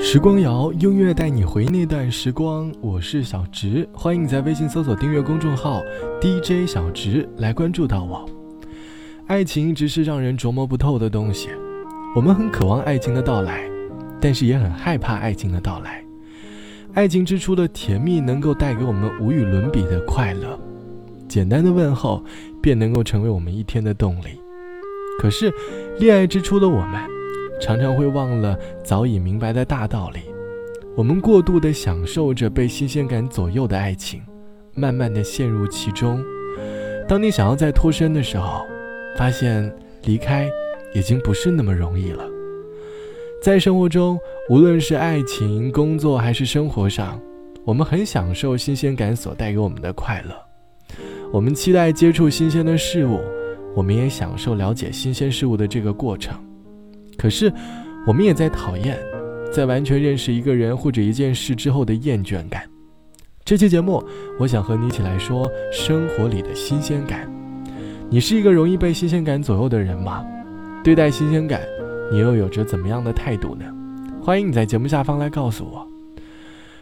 时光谣，音乐带你回那段时光。我是小直，欢迎你在微信搜索订阅公众号 DJ 小直来关注到我。爱情一直是让人琢磨不透的东西，我们很渴望爱情的到来，但是也很害怕爱情的到来。爱情之初的甜蜜能够带给我们无与伦比的快乐，简单的问候便能够成为我们一天的动力。可是，恋爱之初的我们。常常会忘了早已明白的大道理，我们过度的享受着被新鲜感左右的爱情，慢慢的陷入其中。当你想要再脱身的时候，发现离开已经不是那么容易了。在生活中，无论是爱情、工作还是生活上，我们很享受新鲜感所带给我们的快乐，我们期待接触新鲜的事物，我们也享受了解新鲜事物的这个过程。可是，我们也在讨厌，在完全认识一个人或者一件事之后的厌倦感。这期节目，我想和你一起来说生活里的新鲜感。你是一个容易被新鲜感左右的人吗？对待新鲜感，你又有着怎么样的态度呢？欢迎你在节目下方来告诉我。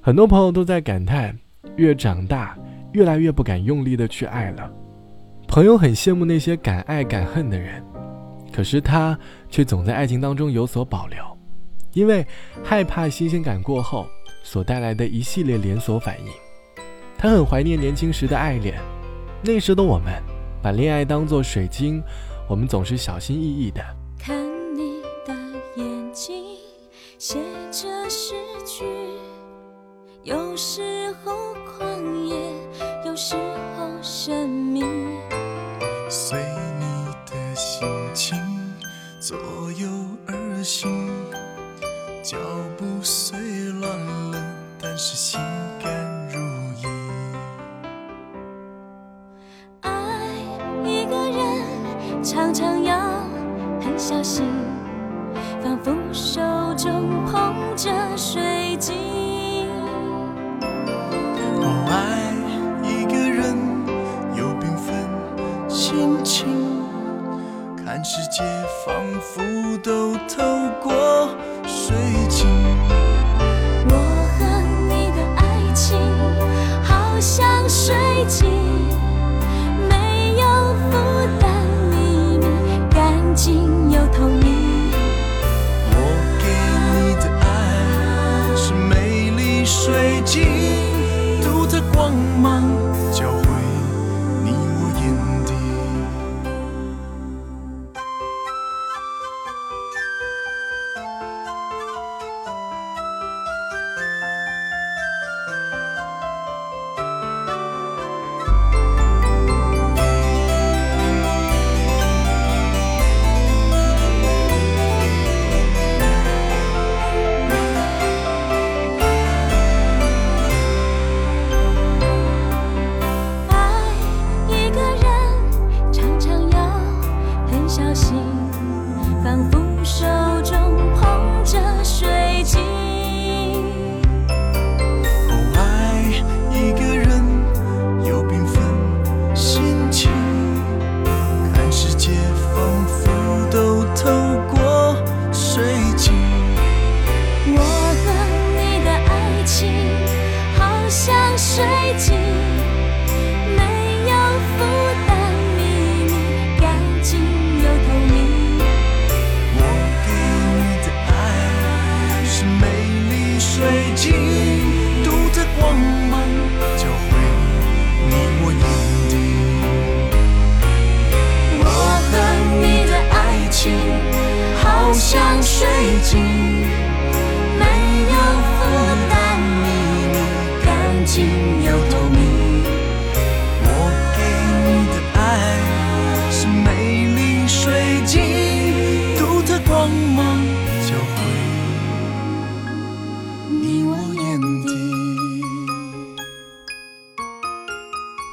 很多朋友都在感叹，越长大，越来越不敢用力的去爱了。朋友很羡慕那些敢爱敢恨的人。可是他却总在爱情当中有所保留，因为害怕新鲜感过后所带来的一系列连锁反应。他很怀念年轻时的爱恋，那时的我们把恋爱当作水晶，我们总是小心翼翼的。看你的眼睛，写着诗句，有时候狂野，有时小心，累积，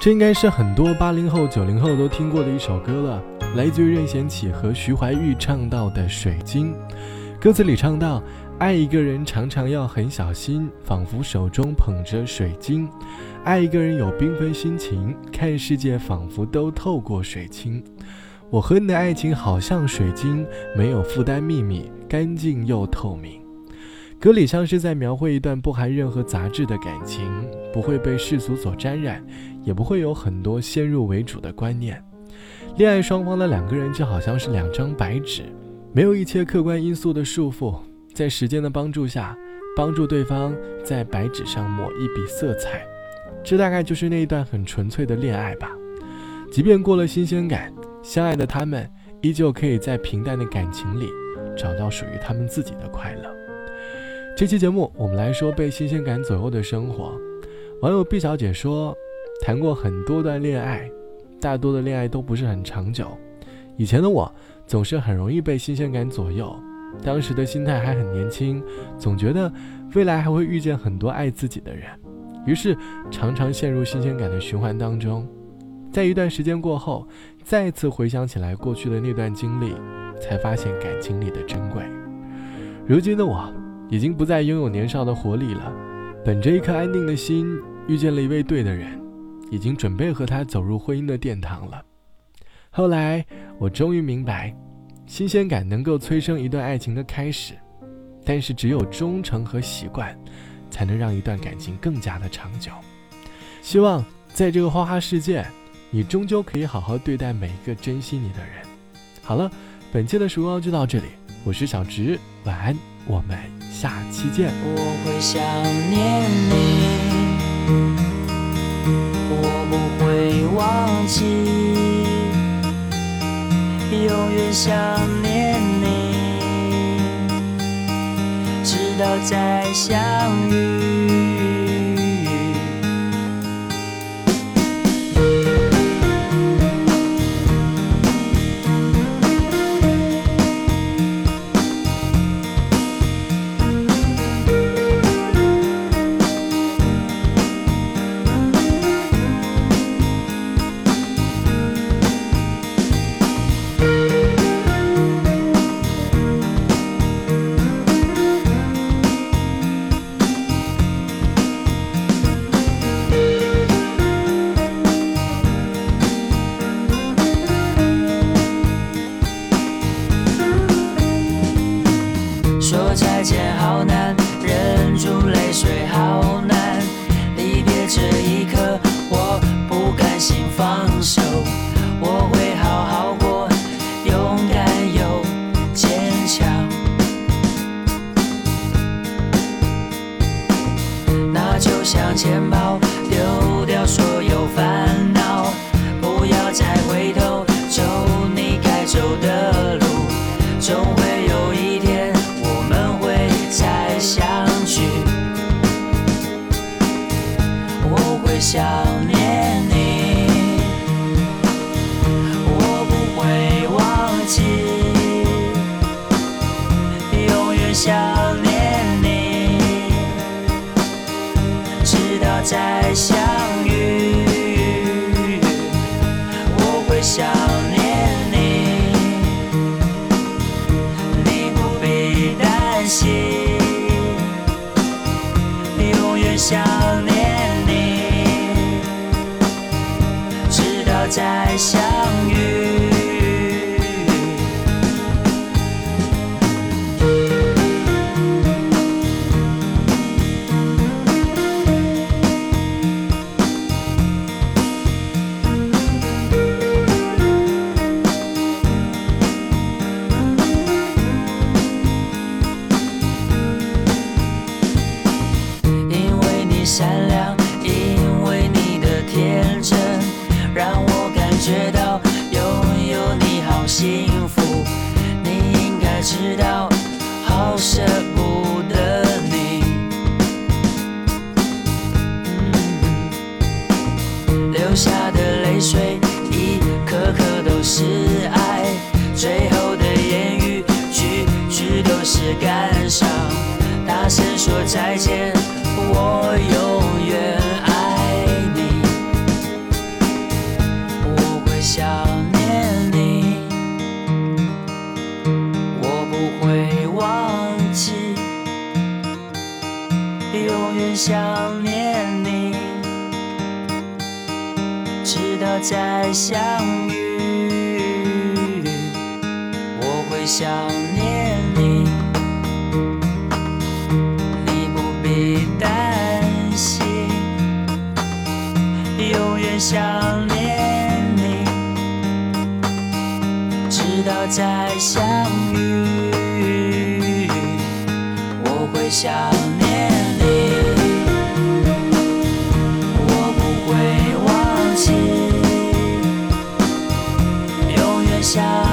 这应该是很多八零后、九零后都听过的一首歌了。来自于任贤齐和徐怀钰唱到的《水晶》，歌词里唱到：“爱一个人常常要很小心，仿佛手中捧着水晶；爱一个人有缤纷心情，看世界仿佛都透过水晶。我和你的爱情好像水晶，没有负担，秘密干净又透明。”歌里像是在描绘一段不含任何杂质的感情，不会被世俗所沾染，也不会有很多先入为主的观念。恋爱双方的两个人就好像是两张白纸，没有一切客观因素的束缚，在时间的帮助下，帮助对方在白纸上抹一笔色彩。这大概就是那一段很纯粹的恋爱吧。即便过了新鲜感，相爱的他们依旧可以在平淡的感情里找到属于他们自己的快乐。这期节目我们来说被新鲜感左右的生活。网友毕小姐说，谈过很多段恋爱，大多的恋爱都不是很长久。以前的我总是很容易被新鲜感左右，当时的心态还很年轻，总觉得未来还会遇见很多爱自己的人，于是常常陷入新鲜感的循环当中。在一段时间过后，再次回想起来过去的那段经历，才发现感情里的珍贵。如今的我，已经不再拥有年少的活力了。本着一颗安定的心，遇见了一位对的人，已经准备和他走入婚姻的殿堂了。后来，我终于明白，新鲜感能够催生一段爱情的开始，但是只有忠诚和习惯，才能让一段感情更加的长久。希望在这个花花世界。你终究可以好好对待每一个珍惜你的人。好了，本期的时光就到这里，我是小直，晚安，我们下期见。我会想念你，我不会忘记，永远想念你，直到再相遇。Israel. 念你，直到。再相遇，我会想念你，你不必担心，永远想念你，直到再相遇。下的泪水，一颗颗都是爱，最后的言语，句句都是感伤。大声说再见，我永远爱你，我会想念你，我不会忘记，永远想念再相遇我会想念你你不必担心永远想念你直到再相遇我会想永